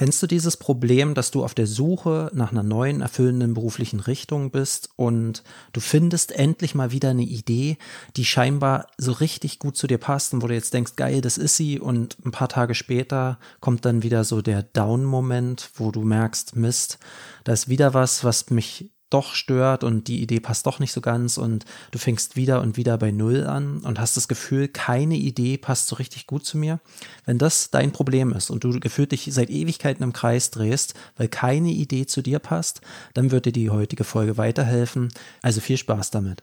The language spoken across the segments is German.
Kennst du dieses Problem, dass du auf der Suche nach einer neuen, erfüllenden beruflichen Richtung bist und du findest endlich mal wieder eine Idee, die scheinbar so richtig gut zu dir passt und wo du jetzt denkst, geil, das ist sie und ein paar Tage später kommt dann wieder so der Down-Moment, wo du merkst, Mist, da ist wieder was, was mich doch stört und die Idee passt doch nicht so ganz und du fängst wieder und wieder bei Null an und hast das Gefühl, keine Idee passt so richtig gut zu mir. Wenn das dein Problem ist und du gefühlt dich seit Ewigkeiten im Kreis drehst, weil keine Idee zu dir passt, dann wird dir die heutige Folge weiterhelfen. Also viel Spaß damit.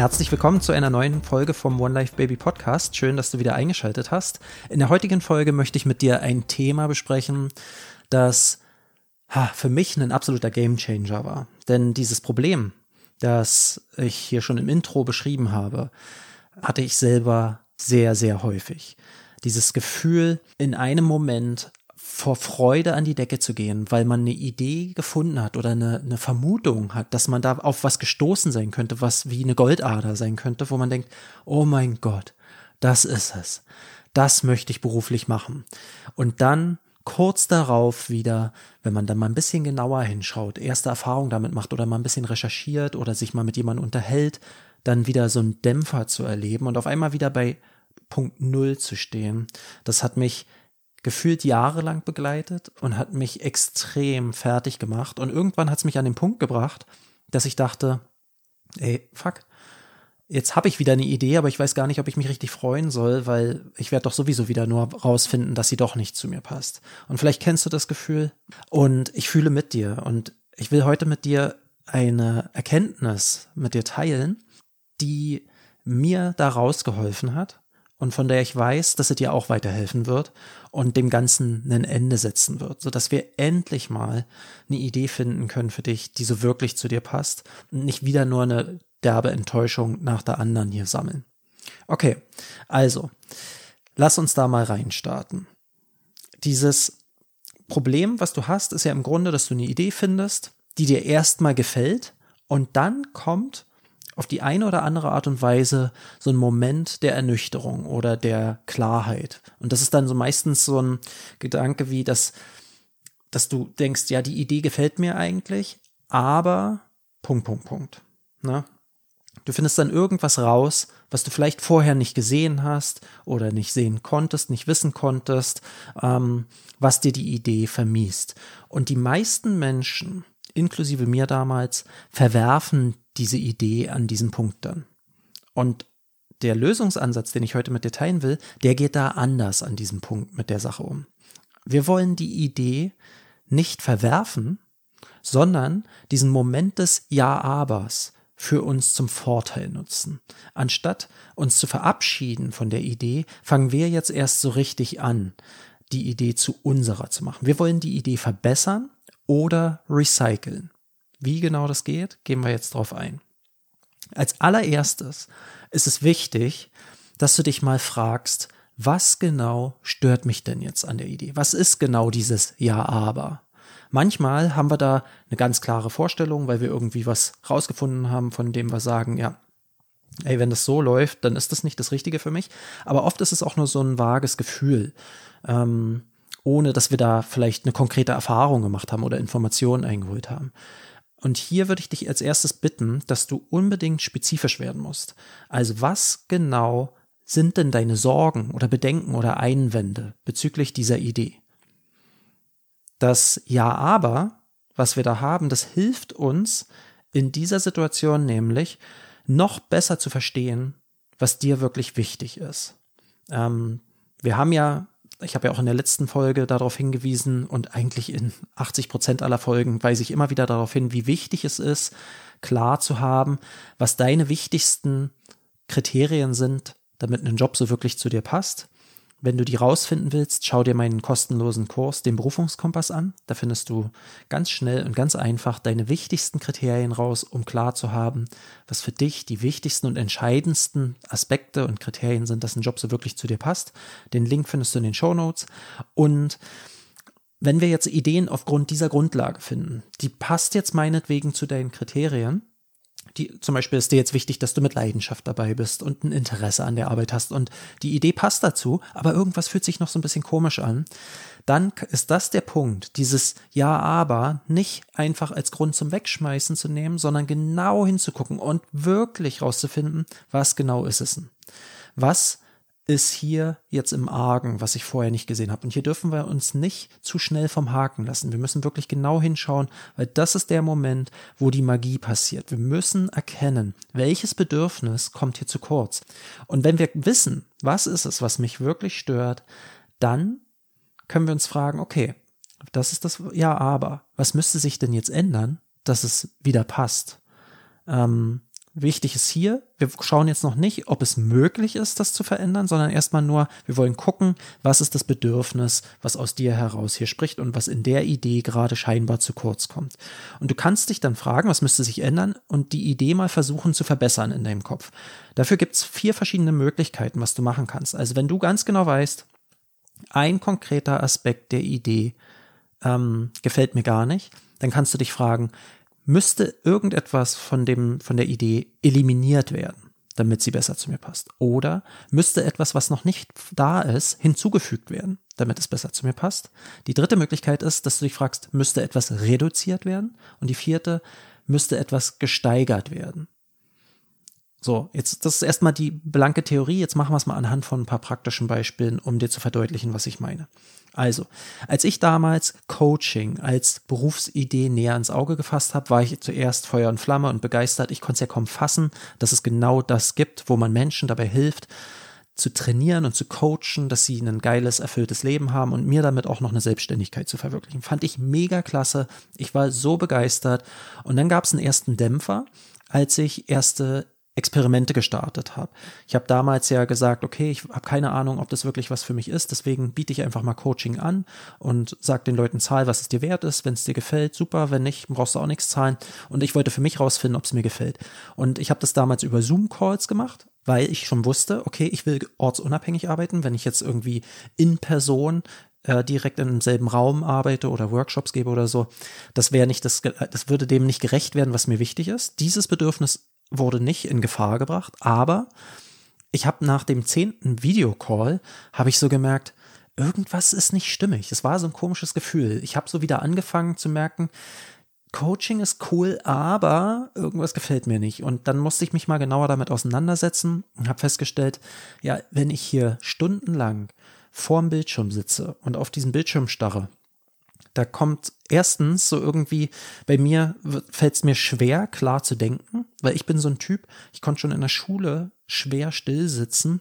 Herzlich willkommen zu einer neuen Folge vom One Life Baby Podcast. Schön, dass du wieder eingeschaltet hast. In der heutigen Folge möchte ich mit dir ein Thema besprechen, das ha, für mich ein absoluter Gamechanger war. Denn dieses Problem, das ich hier schon im Intro beschrieben habe, hatte ich selber sehr, sehr häufig. Dieses Gefühl, in einem Moment vor Freude an die Decke zu gehen, weil man eine Idee gefunden hat oder eine, eine Vermutung hat, dass man da auf was gestoßen sein könnte, was wie eine Goldader sein könnte, wo man denkt, oh mein Gott, das ist es. Das möchte ich beruflich machen. Und dann kurz darauf wieder, wenn man dann mal ein bisschen genauer hinschaut, erste Erfahrung damit macht oder mal ein bisschen recherchiert oder sich mal mit jemandem unterhält, dann wieder so einen Dämpfer zu erleben und auf einmal wieder bei Punkt Null zu stehen. Das hat mich gefühlt jahrelang begleitet und hat mich extrem fertig gemacht. Und irgendwann hat es mich an den Punkt gebracht, dass ich dachte, ey, fuck, jetzt habe ich wieder eine Idee, aber ich weiß gar nicht, ob ich mich richtig freuen soll, weil ich werde doch sowieso wieder nur rausfinden, dass sie doch nicht zu mir passt. Und vielleicht kennst du das Gefühl und ich fühle mit dir und ich will heute mit dir eine Erkenntnis mit dir teilen, die mir da rausgeholfen hat und von der ich weiß, dass sie dir auch weiterhelfen wird und dem Ganzen ein Ende setzen wird, sodass wir endlich mal eine Idee finden können für dich, die so wirklich zu dir passt und nicht wieder nur eine derbe Enttäuschung nach der anderen hier sammeln. Okay, also, lass uns da mal reinstarten. Dieses Problem, was du hast, ist ja im Grunde, dass du eine Idee findest, die dir erstmal gefällt und dann kommt auf die eine oder andere Art und Weise so ein Moment der Ernüchterung oder der Klarheit. Und das ist dann so meistens so ein Gedanke wie, dass, dass du denkst, ja, die Idee gefällt mir eigentlich, aber Punkt, Punkt, Punkt. Ne? Du findest dann irgendwas raus, was du vielleicht vorher nicht gesehen hast oder nicht sehen konntest, nicht wissen konntest, ähm, was dir die Idee vermiest. Und die meisten Menschen, inklusive mir damals, verwerfen diese Idee an diesem Punkt dann. Und der Lösungsansatz, den ich heute mit dir teilen will, der geht da anders an diesem Punkt mit der Sache um. Wir wollen die Idee nicht verwerfen, sondern diesen Moment des Ja-Abers für uns zum Vorteil nutzen. Anstatt uns zu verabschieden von der Idee, fangen wir jetzt erst so richtig an, die Idee zu unserer zu machen. Wir wollen die Idee verbessern oder recyceln. Wie genau das geht, gehen wir jetzt drauf ein. Als allererstes ist es wichtig, dass du dich mal fragst, was genau stört mich denn jetzt an der Idee? Was ist genau dieses Ja, aber? Manchmal haben wir da eine ganz klare Vorstellung, weil wir irgendwie was rausgefunden haben, von dem wir sagen, ja, ey, wenn das so läuft, dann ist das nicht das Richtige für mich. Aber oft ist es auch nur so ein vages Gefühl, ähm, ohne dass wir da vielleicht eine konkrete Erfahrung gemacht haben oder Informationen eingeholt haben. Und hier würde ich dich als erstes bitten, dass du unbedingt spezifisch werden musst. Also was genau sind denn deine Sorgen oder Bedenken oder Einwände bezüglich dieser Idee? Das Ja aber, was wir da haben, das hilft uns in dieser Situation nämlich noch besser zu verstehen, was dir wirklich wichtig ist. Ähm, wir haben ja ich habe ja auch in der letzten Folge darauf hingewiesen und eigentlich in 80 Prozent aller Folgen weise ich immer wieder darauf hin, wie wichtig es ist, klar zu haben, was deine wichtigsten Kriterien sind, damit ein Job so wirklich zu dir passt, Wenn du die rausfinden willst, schau dir meinen kostenlosen Kurs, den Berufungskompass an. Da findest du ganz schnell und ganz einfach deine wichtigsten Kriterien raus, um klar zu haben, was für dich die wichtigsten und entscheidendsten Aspekte und Kriterien sind, dass ein Job so wirklich zu dir passt. Den Link findest du in den Show Notes. Und wenn wir jetzt Ideen aufgrund dieser Grundlage finden, die passt jetzt meinetwegen zu deinen Kriterien, die, zum Beispiel ist dir jetzt wichtig, dass du mit Leidenschaft dabei bist und ein Interesse an der Arbeit hast und die Idee passt dazu, aber irgendwas fühlt sich noch so ein bisschen komisch an, dann ist das der Punkt, dieses Ja, aber nicht einfach als Grund zum Wegschmeißen zu nehmen, sondern genau hinzugucken und wirklich rauszufinden, was genau ist es denn? Was ist hier jetzt im Argen, was ich vorher nicht gesehen habe. Und hier dürfen wir uns nicht zu schnell vom Haken lassen. Wir müssen wirklich genau hinschauen, weil das ist der Moment, wo die Magie passiert. Wir müssen erkennen, welches Bedürfnis kommt hier zu kurz. Und wenn wir wissen, was ist es, was mich wirklich stört, dann können wir uns fragen, okay, das ist das, ja, aber was müsste sich denn jetzt ändern, dass es wieder passt? Ähm, Wichtig ist hier, wir schauen jetzt noch nicht, ob es möglich ist, das zu verändern, sondern erstmal nur, wir wollen gucken, was ist das Bedürfnis, was aus dir heraus hier spricht und was in der Idee gerade scheinbar zu kurz kommt. Und du kannst dich dann fragen, was müsste sich ändern und die Idee mal versuchen zu verbessern in deinem Kopf. Dafür gibt es vier verschiedene Möglichkeiten, was du machen kannst. Also wenn du ganz genau weißt, ein konkreter Aspekt der Idee ähm, gefällt mir gar nicht, dann kannst du dich fragen, müsste irgendetwas von dem, von der Idee eliminiert werden, damit sie besser zu mir passt. Oder müsste etwas, was noch nicht da ist, hinzugefügt werden, damit es besser zu mir passt. Die dritte Möglichkeit ist, dass du dich fragst, müsste etwas reduziert werden? Und die vierte, müsste etwas gesteigert werden? So, jetzt, das ist erstmal die blanke Theorie. Jetzt machen wir es mal anhand von ein paar praktischen Beispielen, um dir zu verdeutlichen, was ich meine. Also, als ich damals Coaching als Berufsidee näher ins Auge gefasst habe, war ich zuerst Feuer und Flamme und begeistert. Ich konnte es ja kaum fassen, dass es genau das gibt, wo man Menschen dabei hilft, zu trainieren und zu coachen, dass sie ein geiles, erfülltes Leben haben und mir damit auch noch eine Selbstständigkeit zu verwirklichen. Fand ich mega klasse. Ich war so begeistert. Und dann gab es einen ersten Dämpfer, als ich erste Experimente gestartet habe. Ich habe damals ja gesagt, okay, ich habe keine Ahnung, ob das wirklich was für mich ist, deswegen biete ich einfach mal Coaching an und sage den Leuten, zahl, was es dir wert ist. Wenn es dir gefällt, super, wenn nicht, brauchst du auch nichts zahlen. Und ich wollte für mich rausfinden, ob es mir gefällt. Und ich habe das damals über Zoom-Calls gemacht, weil ich schon wusste, okay, ich will ortsunabhängig arbeiten. Wenn ich jetzt irgendwie in Person äh, direkt in demselben Raum arbeite oder Workshops gebe oder so, das wäre nicht das, das würde dem nicht gerecht werden, was mir wichtig ist. Dieses Bedürfnis wurde nicht in Gefahr gebracht, aber ich habe nach dem zehnten Videocall, habe ich so gemerkt, irgendwas ist nicht stimmig. Es war so ein komisches Gefühl. Ich habe so wieder angefangen zu merken, Coaching ist cool, aber irgendwas gefällt mir nicht. Und dann musste ich mich mal genauer damit auseinandersetzen und habe festgestellt, ja, wenn ich hier stundenlang vorm Bildschirm sitze und auf diesen Bildschirm starre, da kommt erstens so irgendwie, bei mir fällt es mir schwer, klar zu denken, weil ich bin so ein Typ, ich konnte schon in der Schule schwer still sitzen.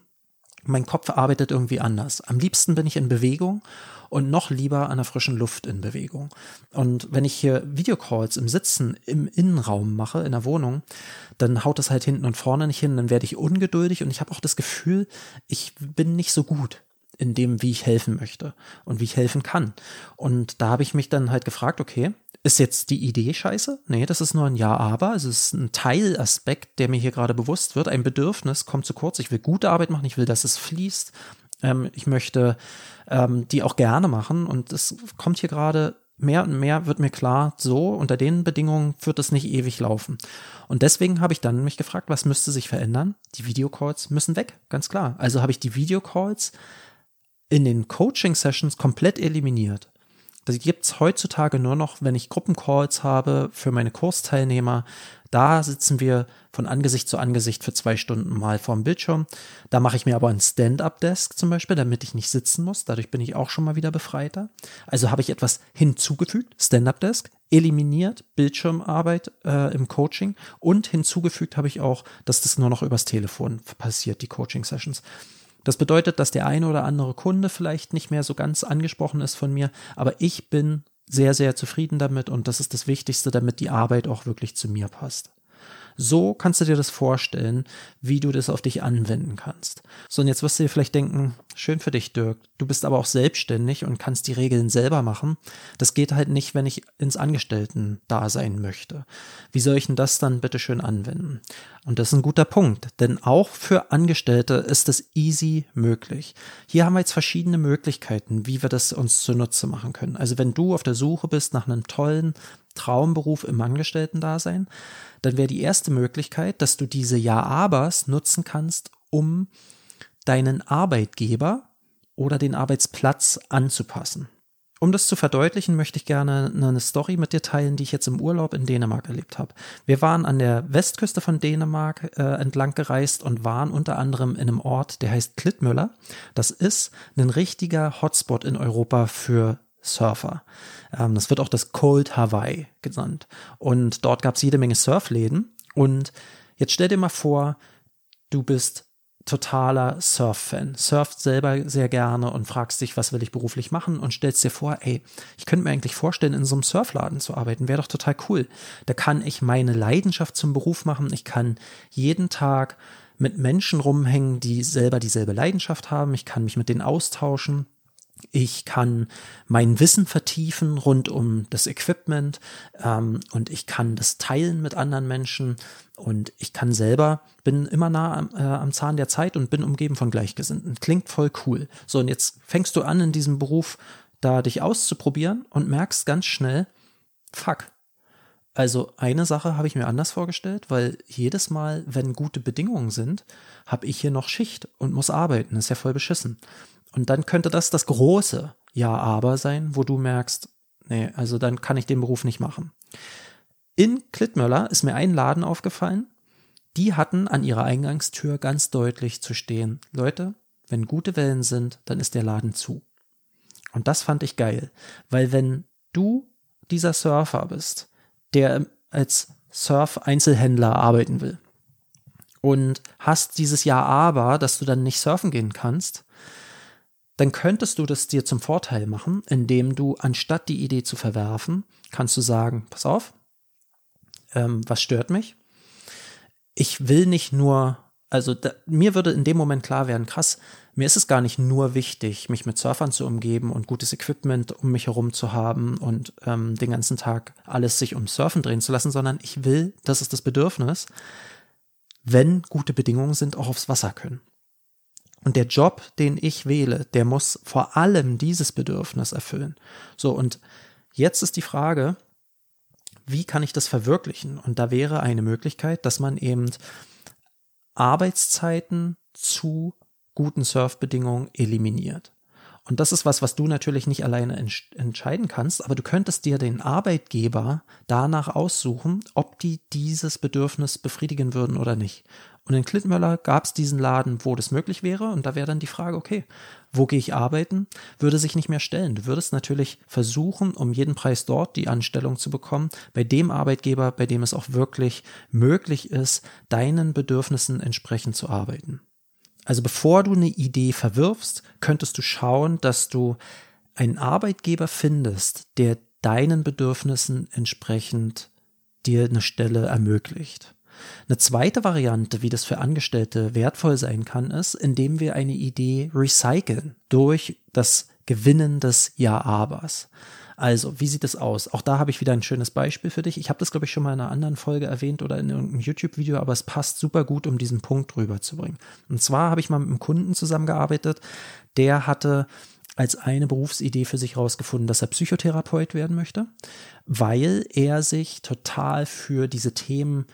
Mein Kopf arbeitet irgendwie anders. Am liebsten bin ich in Bewegung und noch lieber an der frischen Luft in Bewegung. Und wenn ich hier Videocalls im Sitzen im Innenraum mache, in der Wohnung, dann haut das halt hinten und vorne nicht hin, dann werde ich ungeduldig und ich habe auch das Gefühl, ich bin nicht so gut in dem, wie ich helfen möchte und wie ich helfen kann. Und da habe ich mich dann halt gefragt, okay, ist jetzt die Idee scheiße? Nee, das ist nur ein Ja, aber. Es ist ein Teilaspekt, der mir hier gerade bewusst wird. Ein Bedürfnis kommt zu kurz. Ich will gute Arbeit machen. Ich will, dass es fließt. Ähm, ich möchte ähm, die auch gerne machen. Und es kommt hier gerade mehr und mehr wird mir klar, so unter den Bedingungen wird es nicht ewig laufen. Und deswegen habe ich dann mich gefragt, was müsste sich verändern? Die Videocalls müssen weg, ganz klar. Also habe ich die Videocalls in den Coaching-Sessions komplett eliminiert. Das gibt's heutzutage nur noch, wenn ich Gruppencalls habe für meine Kursteilnehmer. Da sitzen wir von Angesicht zu Angesicht für zwei Stunden mal vorm Bildschirm. Da mache ich mir aber ein Stand-up-Desk zum Beispiel, damit ich nicht sitzen muss. Dadurch bin ich auch schon mal wieder befreiter. Also habe ich etwas hinzugefügt, Stand-up-Desk, eliminiert Bildschirmarbeit äh, im Coaching und hinzugefügt habe ich auch, dass das nur noch übers Telefon passiert, die Coaching-Sessions. Das bedeutet, dass der eine oder andere Kunde vielleicht nicht mehr so ganz angesprochen ist von mir, aber ich bin sehr, sehr zufrieden damit und das ist das Wichtigste, damit die Arbeit auch wirklich zu mir passt. So kannst du dir das vorstellen, wie du das auf dich anwenden kannst. So, und jetzt wirst du dir vielleicht denken, schön für dich, Dirk, du bist aber auch selbstständig und kannst die Regeln selber machen. Das geht halt nicht, wenn ich ins Angestellten-Dasein möchte. Wie soll ich denn das dann bitte schön anwenden? Und das ist ein guter Punkt, denn auch für Angestellte ist es easy möglich. Hier haben wir jetzt verschiedene Möglichkeiten, wie wir das uns zunutze machen können. Also wenn du auf der Suche bist nach einem tollen Traumberuf im Angestellten-Dasein, dann wäre die erste Möglichkeit, dass du diese Ja-Abers nutzen kannst, um deinen Arbeitgeber oder den Arbeitsplatz anzupassen. Um das zu verdeutlichen, möchte ich gerne eine Story mit dir teilen, die ich jetzt im Urlaub in Dänemark erlebt habe. Wir waren an der Westküste von Dänemark äh, entlang gereist und waren unter anderem in einem Ort, der heißt Klittmüller. Das ist ein richtiger Hotspot in Europa für Surfer. Ähm, das wird auch das Cold Hawaii genannt. Und dort gab es jede Menge Surfläden. Und jetzt stell dir mal vor, du bist totaler Surf-Fan, surft selber sehr gerne und fragst dich, was will ich beruflich machen und stellst dir vor, ey, ich könnte mir eigentlich vorstellen, in so einem Surfladen zu arbeiten, wäre doch total cool. Da kann ich meine Leidenschaft zum Beruf machen, ich kann jeden Tag mit Menschen rumhängen, die selber dieselbe Leidenschaft haben, ich kann mich mit denen austauschen, ich kann mein Wissen vertiefen rund um das Equipment ähm, und ich kann das teilen mit anderen Menschen und ich kann selber, bin immer nah am, äh, am Zahn der Zeit und bin umgeben von Gleichgesinnten. Klingt voll cool. So, und jetzt fängst du an, in diesem Beruf da dich auszuprobieren und merkst ganz schnell, fuck. Also eine Sache habe ich mir anders vorgestellt, weil jedes Mal, wenn gute Bedingungen sind, habe ich hier noch Schicht und muss arbeiten. Das ist ja voll beschissen. Und dann könnte das das große Ja, aber sein, wo du merkst, nee, also dann kann ich den Beruf nicht machen. In Klittmöller ist mir ein Laden aufgefallen, die hatten an ihrer Eingangstür ganz deutlich zu stehen, Leute, wenn gute Wellen sind, dann ist der Laden zu. Und das fand ich geil, weil wenn du dieser Surfer bist, der als Surf-Einzelhändler arbeiten will und hast dieses Jahr aber, dass du dann nicht surfen gehen kannst, dann könntest du das dir zum Vorteil machen, indem du anstatt die Idee zu verwerfen, kannst du sagen, pass auf, ähm, was stört mich? Ich will nicht nur, also da, mir würde in dem Moment klar werden, krass, mir ist es gar nicht nur wichtig, mich mit Surfern zu umgeben und gutes Equipment um mich herum zu haben und ähm, den ganzen Tag alles sich um Surfen drehen zu lassen, sondern ich will, das ist das Bedürfnis, wenn gute Bedingungen sind, auch aufs Wasser können. Und der Job, den ich wähle, der muss vor allem dieses Bedürfnis erfüllen. So, und jetzt ist die Frage, wie kann ich das verwirklichen? Und da wäre eine Möglichkeit, dass man eben Arbeitszeiten zu guten Surfbedingungen eliminiert. Und das ist was, was du natürlich nicht alleine entscheiden kannst, aber du könntest dir den Arbeitgeber danach aussuchen, ob die dieses Bedürfnis befriedigen würden oder nicht. Und in Klittmöller gab es diesen Laden, wo das möglich wäre. Und da wäre dann die Frage, okay, wo gehe ich arbeiten? Würde sich nicht mehr stellen. Du würdest natürlich versuchen, um jeden Preis dort die Anstellung zu bekommen, bei dem Arbeitgeber, bei dem es auch wirklich möglich ist, deinen Bedürfnissen entsprechend zu arbeiten. Also bevor du eine Idee verwirfst, könntest du schauen, dass du einen Arbeitgeber findest, der deinen Bedürfnissen entsprechend dir eine Stelle ermöglicht. Eine zweite Variante, wie das für Angestellte wertvoll sein kann, ist, indem wir eine Idee recyceln durch das Gewinnen des Ja-Abers. Also, wie sieht es aus? Auch da habe ich wieder ein schönes Beispiel für dich. Ich habe das, glaube ich, schon mal in einer anderen Folge erwähnt oder in irgendeinem YouTube-Video, aber es passt super gut, um diesen Punkt rüberzubringen. Und zwar habe ich mal mit einem Kunden zusammengearbeitet, der hatte als eine Berufsidee für sich herausgefunden, dass er Psychotherapeut werden möchte, weil er sich total für diese Themen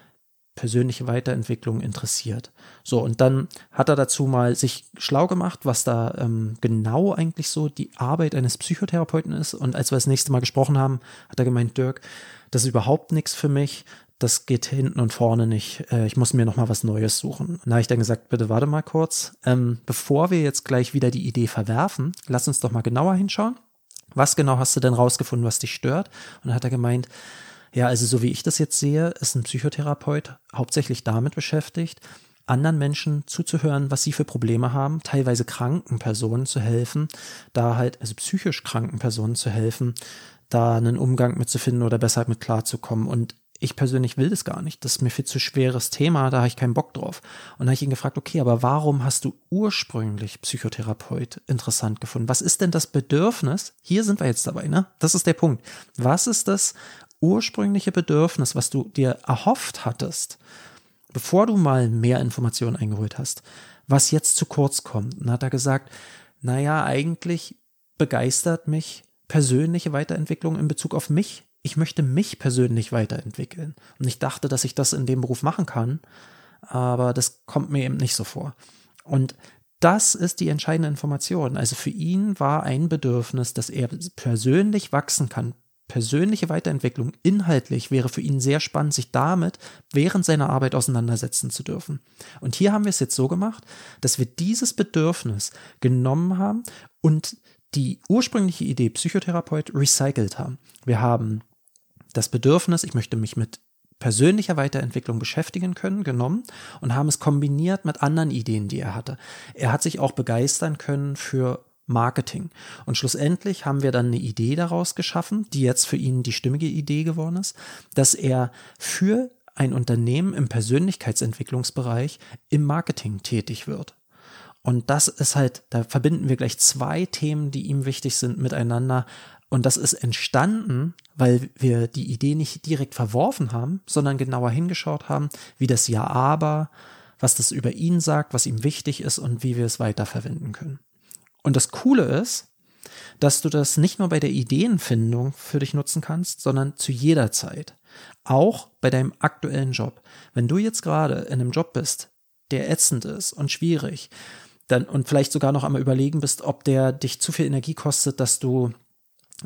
persönliche Weiterentwicklung interessiert. So, und dann hat er dazu mal sich schlau gemacht, was da ähm, genau eigentlich so die Arbeit eines Psychotherapeuten ist. Und als wir das nächste Mal gesprochen haben, hat er gemeint, Dirk, das ist überhaupt nichts für mich. Das geht hinten und vorne nicht. Äh, ich muss mir noch mal was Neues suchen. Und da habe ich dann gesagt, bitte warte mal kurz. Ähm, bevor wir jetzt gleich wieder die Idee verwerfen, lass uns doch mal genauer hinschauen. Was genau hast du denn rausgefunden, was dich stört? Und dann hat er gemeint, ja, also so wie ich das jetzt sehe, ist ein Psychotherapeut hauptsächlich damit beschäftigt, anderen Menschen zuzuhören, was sie für Probleme haben, teilweise kranken Personen zu helfen, da halt, also psychisch kranken Personen zu helfen, da einen Umgang mit zu finden oder besser mit klarzukommen. Und ich persönlich will das gar nicht. Das ist mir viel zu schweres Thema, da habe ich keinen Bock drauf. Und da habe ich ihn gefragt, okay, aber warum hast du ursprünglich Psychotherapeut interessant gefunden? Was ist denn das Bedürfnis? Hier sind wir jetzt dabei, ne? Das ist der Punkt. Was ist das ursprüngliche Bedürfnis, was du dir erhofft hattest, bevor du mal mehr Informationen eingeholt hast, was jetzt zu kurz kommt? Und hat er gesagt, naja, eigentlich begeistert mich persönliche Weiterentwicklung in Bezug auf mich ich möchte mich persönlich weiterentwickeln. Und ich dachte, dass ich das in dem Beruf machen kann, aber das kommt mir eben nicht so vor. Und das ist die entscheidende Information. Also für ihn war ein Bedürfnis, dass er persönlich wachsen kann. Persönliche Weiterentwicklung inhaltlich wäre für ihn sehr spannend, sich damit während seiner Arbeit auseinandersetzen zu dürfen. Und hier haben wir es jetzt so gemacht, dass wir dieses Bedürfnis genommen haben und die ursprüngliche Idee Psychotherapeut recycelt haben. Wir haben das Bedürfnis, ich möchte mich mit persönlicher Weiterentwicklung beschäftigen können, genommen und haben es kombiniert mit anderen Ideen, die er hatte. Er hat sich auch begeistern können für Marketing. Und schlussendlich haben wir dann eine Idee daraus geschaffen, die jetzt für ihn die stimmige Idee geworden ist, dass er für ein Unternehmen im Persönlichkeitsentwicklungsbereich im Marketing tätig wird. Und das ist halt, da verbinden wir gleich zwei Themen, die ihm wichtig sind, miteinander. Und das ist entstanden, weil wir die Idee nicht direkt verworfen haben, sondern genauer hingeschaut haben, wie das Ja aber, was das über ihn sagt, was ihm wichtig ist und wie wir es weiterverwenden können. Und das Coole ist, dass du das nicht nur bei der Ideenfindung für dich nutzen kannst, sondern zu jeder Zeit. Auch bei deinem aktuellen Job. Wenn du jetzt gerade in einem Job bist, der ätzend ist und schwierig, dann und vielleicht sogar noch einmal überlegen bist, ob der dich zu viel Energie kostet, dass du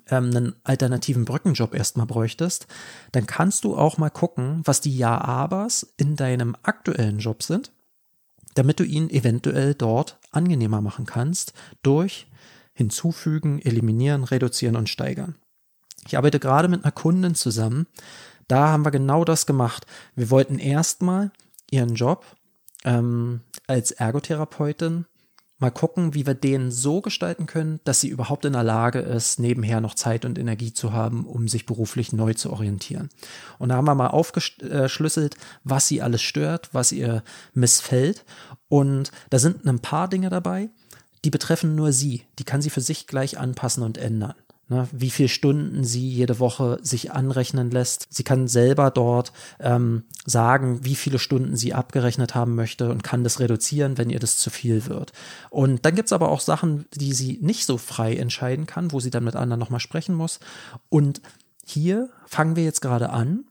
ähm, einen alternativen Brückenjob erstmal bräuchtest, dann kannst du auch mal gucken, was die Ja-Abers in deinem aktuellen Job sind, damit du ihn eventuell dort angenehmer machen kannst durch hinzufügen, eliminieren, reduzieren und steigern. Ich arbeite gerade mit einer Kundin zusammen. Da haben wir genau das gemacht. Wir wollten erstmal ihren Job ähm, als Ergotherapeutin mal gucken, wie wir den so gestalten können, dass sie überhaupt in der Lage ist, nebenher noch Zeit und Energie zu haben, um sich beruflich neu zu orientieren. Und da haben wir mal aufgeschlüsselt, was sie alles stört, was ihr missfällt. Und da sind ein paar Dinge dabei, die betreffen nur sie. Die kann sie für sich gleich anpassen und ändern ne, wie viele Stunden sie jede Woche sich anrechnen lässt. Sie kann selber dort ähm, sagen, wie viele Stunden sie abgerechnet haben möchte und kann das reduzieren, wenn ihr das zu viel wird. Und dann gibt's aber auch Sachen, die sie nicht so frei entscheiden kann, wo sie dann mit anderen nochmal sprechen muss. Und hier fangen wir jetzt gerade an,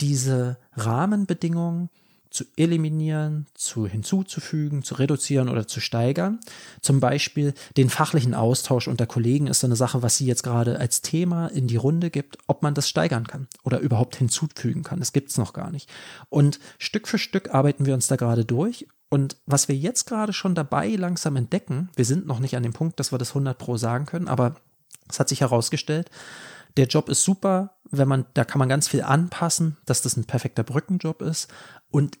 diese Rahmenbedingungen zu eliminieren, zu hinzuzufügen, zu reduzieren oder zu steigern. Zum Beispiel den fachlichen Austausch unter Kollegen ist so eine Sache, was sie jetzt gerade als Thema in die Runde gibt, ob man das steigern kann oder überhaupt hinzufügen kann. Das gibt's noch gar nicht. Und Stück für Stück arbeiten wir uns da gerade durch. Und was wir jetzt gerade schon dabei langsam entdecken, wir sind noch nicht an dem Punkt, dass wir das 100 pro sagen können, aber es hat sich herausgestellt, der Job ist super, wenn man, da kann man ganz viel anpassen, dass das ein perfekter Brückenjob ist. Und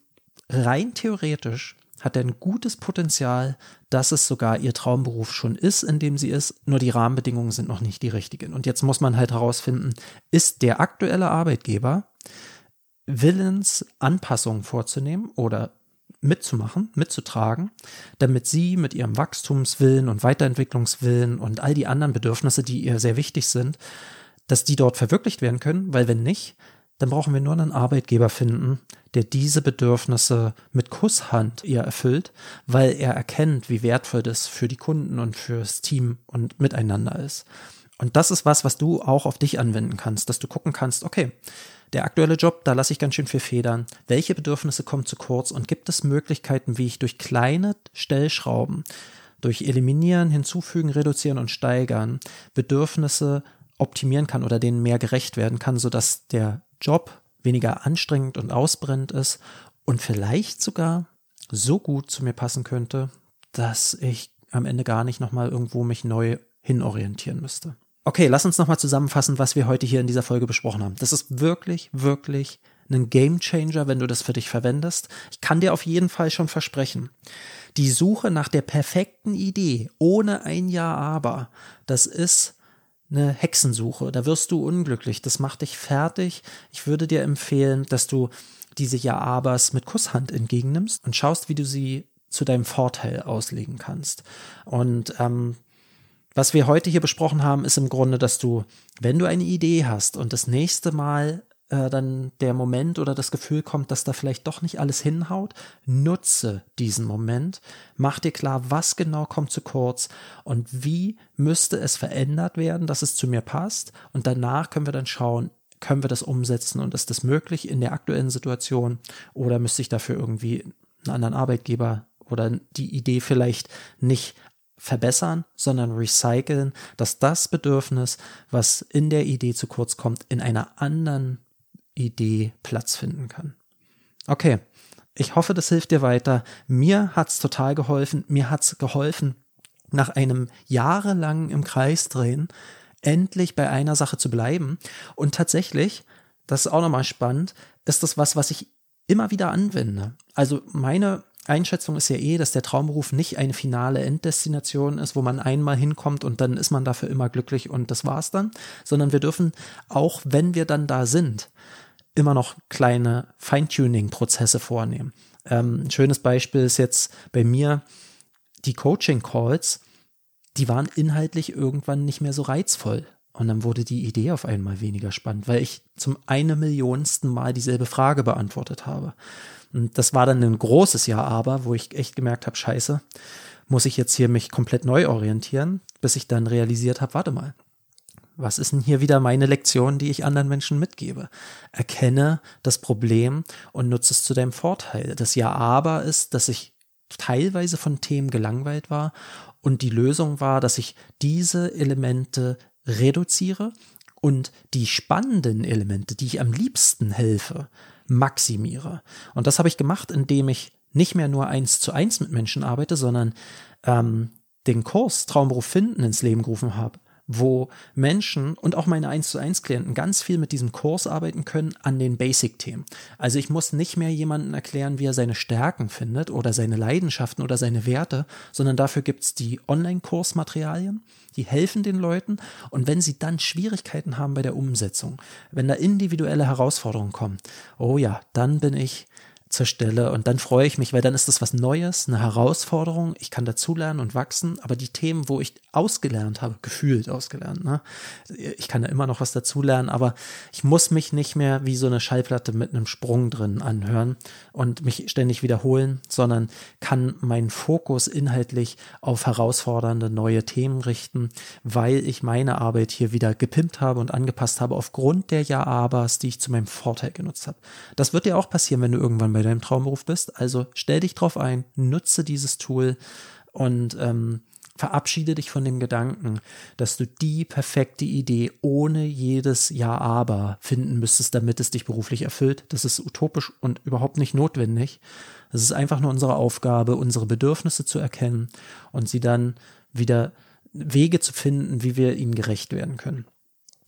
rein theoretisch hat er ein gutes Potenzial, dass es sogar ihr Traumberuf schon ist, in dem sie ist, nur die Rahmenbedingungen sind noch nicht die richtigen. Und jetzt muss man halt herausfinden, ist der aktuelle Arbeitgeber willens, Anpassungen vorzunehmen oder mitzumachen, mitzutragen, damit sie mit ihrem Wachstumswillen und Weiterentwicklungswillen und all die anderen Bedürfnisse, die ihr sehr wichtig sind, dass die dort verwirklicht werden können, weil wenn nicht, dann brauchen wir nur einen Arbeitgeber finden, der diese Bedürfnisse mit Kusshand ihr erfüllt, weil er erkennt, wie wertvoll das für die Kunden und fürs Team und miteinander ist. Und das ist was, was du auch auf dich anwenden kannst, dass du gucken kannst, okay, der aktuelle Job, da lasse ich ganz schön viel Federn. Welche Bedürfnisse kommen zu kurz und gibt es Möglichkeiten, wie ich durch kleine Stellschrauben, durch Eliminieren, Hinzufügen, Reduzieren und Steigern Bedürfnisse optimieren kann oder denen mehr gerecht werden kann, sodass der Job weniger anstrengend und ausbrennend ist und vielleicht sogar so gut zu mir passen könnte, dass ich am Ende gar nicht nochmal irgendwo mich neu hinorientieren müsste. Okay, lass uns nochmal zusammenfassen, was wir heute hier in dieser Folge besprochen haben. Das ist wirklich, wirklich ein Game Changer, wenn du das für dich verwendest. Ich kann dir auf jeden Fall schon versprechen, die Suche nach der perfekten Idee ohne ein Ja aber, das ist eine Hexensuche. Da wirst du unglücklich. Das macht dich fertig. Ich würde dir empfehlen, dass du diese Ja-Abers mit Kusshand entgegennimmst und schaust, wie du sie zu deinem Vorteil auslegen kannst. Und ähm, was wir heute hier besprochen haben, ist im Grunde, dass du, wenn du eine Idee hast und das nächste Mal äh, dann der Moment oder das Gefühl kommt, dass da vielleicht doch nicht alles hinhaut, nutze diesen Moment, mach dir klar, was genau kommt zu kurz und wie müsste es verändert werden, dass es zu mir passt. Und danach können wir dann schauen, können wir das umsetzen und ist das möglich in der aktuellen Situation oder müsste ich dafür irgendwie einen anderen Arbeitgeber oder die Idee vielleicht nicht verbessern, sondern recyceln, dass das Bedürfnis, was in der Idee zu kurz kommt, in einer anderen Idee Platz finden kann. Okay, ich hoffe, das hilft dir weiter. Mir hat's total geholfen. Mir hat's geholfen, nach einem jahrelangen im Kreis drehen, endlich bei einer Sache zu bleiben. Und tatsächlich, das ist auch nochmal spannend, ist das was, was ich immer wieder anwende. Also meine Einschätzung ist ja eh, dass der Traumberuf nicht eine finale Enddestination ist, wo man einmal hinkommt und dann ist man dafür immer glücklich und das war's dann, sondern wir dürfen, auch wenn wir dann da sind, immer noch kleine Feintuning-Prozesse vornehmen. Ähm, ein schönes Beispiel ist jetzt bei mir die Coaching-Calls, die waren inhaltlich irgendwann nicht mehr so reizvoll. Und dann wurde die Idee auf einmal weniger spannend, weil ich zum eine Millionsten Mal dieselbe Frage beantwortet habe. Und das war dann ein großes Jahr aber, wo ich echt gemerkt habe, scheiße, muss ich jetzt hier mich komplett neu orientieren, bis ich dann realisiert habe, warte mal, was ist denn hier wieder meine Lektion, die ich anderen Menschen mitgebe? Erkenne das Problem und nutze es zu deinem Vorteil. Das Ja aber ist, dass ich teilweise von Themen gelangweilt war und die Lösung war, dass ich diese Elemente reduziere und die spannenden Elemente, die ich am liebsten helfe, maximiere. Und das habe ich gemacht, indem ich nicht mehr nur eins zu eins mit Menschen arbeite, sondern ähm, den Kurs Traumberuf finden ins Leben gerufen habe wo Menschen und auch meine 1 zu 1 Klienten ganz viel mit diesem Kurs arbeiten können an den Basic-Themen. Also ich muss nicht mehr jemandem erklären, wie er seine Stärken findet oder seine Leidenschaften oder seine Werte, sondern dafür gibt es die Online-Kursmaterialien, die helfen den Leuten und wenn sie dann Schwierigkeiten haben bei der Umsetzung, wenn da individuelle Herausforderungen kommen, oh ja, dann bin ich zur Stelle und dann freue ich mich, weil dann ist das was Neues, eine Herausforderung, ich kann dazulernen und wachsen, aber die Themen, wo ich ausgelernt habe, gefühlt ausgelernt, ne? ich kann da immer noch was dazulernen, aber ich muss mich nicht mehr wie so eine Schallplatte mit einem Sprung drin anhören und mich ständig wiederholen, sondern kann meinen Fokus inhaltlich auf herausfordernde neue Themen richten, weil ich meine Arbeit hier wieder gepimpt habe und angepasst habe aufgrund der Ja-Abers, die ich zu meinem Vorteil genutzt habe. Das wird dir auch passieren, wenn du irgendwann bei bei deinem Traumberuf bist. Also stell dich drauf ein, nutze dieses Tool und ähm, verabschiede dich von dem Gedanken, dass du die perfekte Idee ohne jedes Ja aber finden müsstest, damit es dich beruflich erfüllt. Das ist utopisch und überhaupt nicht notwendig. Es ist einfach nur unsere Aufgabe, unsere Bedürfnisse zu erkennen und sie dann wieder Wege zu finden, wie wir ihnen gerecht werden können.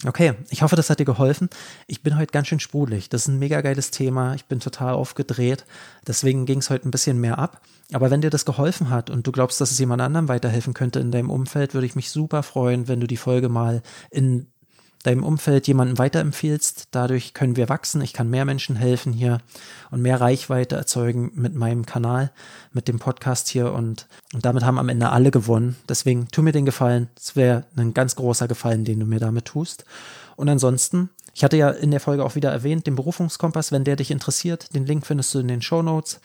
Okay, ich hoffe, das hat dir geholfen. Ich bin heute ganz schön sprudelig. Das ist ein mega geiles Thema. Ich bin total aufgedreht. Deswegen ging es heute ein bisschen mehr ab. Aber wenn dir das geholfen hat und du glaubst, dass es jemand anderem weiterhelfen könnte in deinem Umfeld, würde ich mich super freuen, wenn du die Folge mal in deinem Umfeld jemanden weiterempfiehlst. Dadurch können wir wachsen. Ich kann mehr Menschen helfen hier und mehr Reichweite erzeugen mit meinem Kanal, mit dem Podcast hier und, und damit haben am Ende alle gewonnen. Deswegen tu mir den Gefallen. Es wäre ein ganz großer Gefallen, den du mir damit tust. Und ansonsten, ich hatte ja in der Folge auch wieder erwähnt, den Berufungskompass, wenn der dich interessiert, den Link findest du in den Show Notes.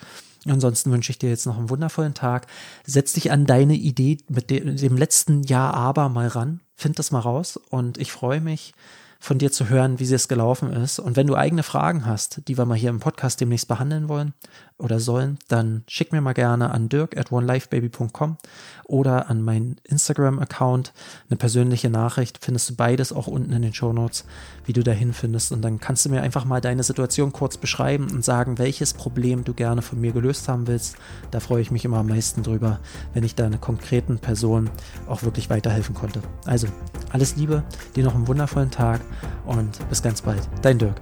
Ansonsten wünsche ich dir jetzt noch einen wundervollen Tag. Setz dich an deine Idee mit dem letzten Jahr aber mal ran. Find das mal raus und ich freue mich, von dir zu hören, wie es gelaufen ist. Und wenn du eigene Fragen hast, die wir mal hier im Podcast demnächst behandeln wollen oder sollen, dann schick mir mal gerne an dirk at onelifebaby.com oder an meinen Instagram-Account eine persönliche Nachricht. Findest du beides auch unten in den Show Notes, wie du dahin findest. Und dann kannst du mir einfach mal deine Situation kurz beschreiben und sagen, welches Problem du gerne von mir gelöst haben willst. Da freue ich mich immer am meisten drüber, wenn ich deiner konkreten Person auch wirklich weiterhelfen konnte. Also, alles Liebe, dir noch einen wundervollen Tag und bis ganz bald. Dein Dirk.